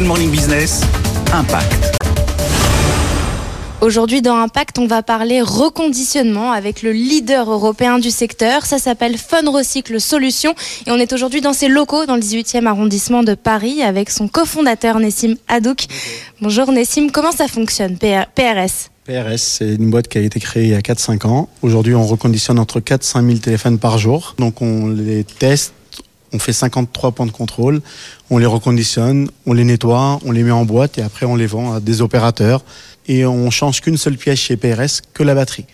Good Morning Business, Impact. Aujourd'hui dans Impact, on va parler reconditionnement avec le leader européen du secteur. Ça s'appelle Fun Recycle Solutions et on est aujourd'hui dans ses locaux dans le 18e arrondissement de Paris avec son cofondateur Nessim Hadouk. Bonjour Nessim, comment ça fonctionne PRS PRS, c'est une boîte qui a été créée il y a 4-5 ans. Aujourd'hui, on reconditionne entre 4 5 000 téléphones par jour. Donc on les teste, on fait 53 points de contrôle, on les reconditionne, on les nettoie, on les met en boîte et après on les vend à des opérateurs. Et on change qu'une seule pièce chez PRS, que la batterie.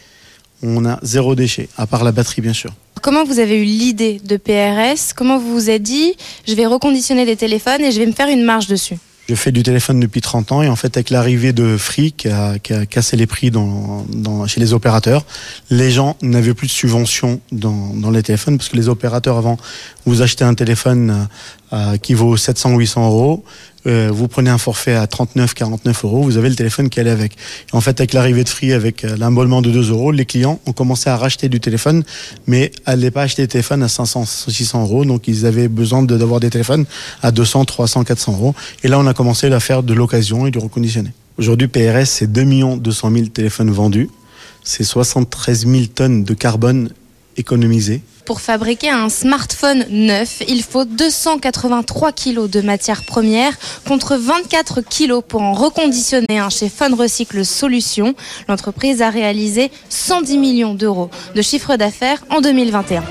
On a zéro déchet, à part la batterie bien sûr. Comment vous avez eu l'idée de PRS Comment vous vous êtes dit, je vais reconditionner des téléphones et je vais me faire une marge dessus? Je fais du téléphone depuis 30 ans et en fait avec l'arrivée de Free qui a, qui a, cassé les prix chez les opérateurs, les gens n'avaient plus de subvention dans, dans, les téléphones parce que les opérateurs avant, vous achetez un téléphone euh, qui vaut 700 ou 800 euros, euh, vous prenez un forfait à 39, 49 euros, vous avez le téléphone qui allait avec. Et en fait, avec l'arrivée de Free, avec euh, l'embollement de 2 euros, les clients ont commencé à racheter du téléphone, mais n'allaient pas acheter des téléphones à 500, 600 euros. Donc, ils avaient besoin d'avoir des téléphones à 200, 300, 400 euros. Et là, on a commencé à faire de l'occasion et du reconditionné. Aujourd'hui, PRS, c'est 2 200 000 téléphones vendus. C'est 73 000 tonnes de carbone pour fabriquer un smartphone neuf, il faut 283 kg de matière première contre 24 kg pour en reconditionner un chez Fun Recycle Solutions. L'entreprise a réalisé 110 millions d'euros de chiffre d'affaires en 2021.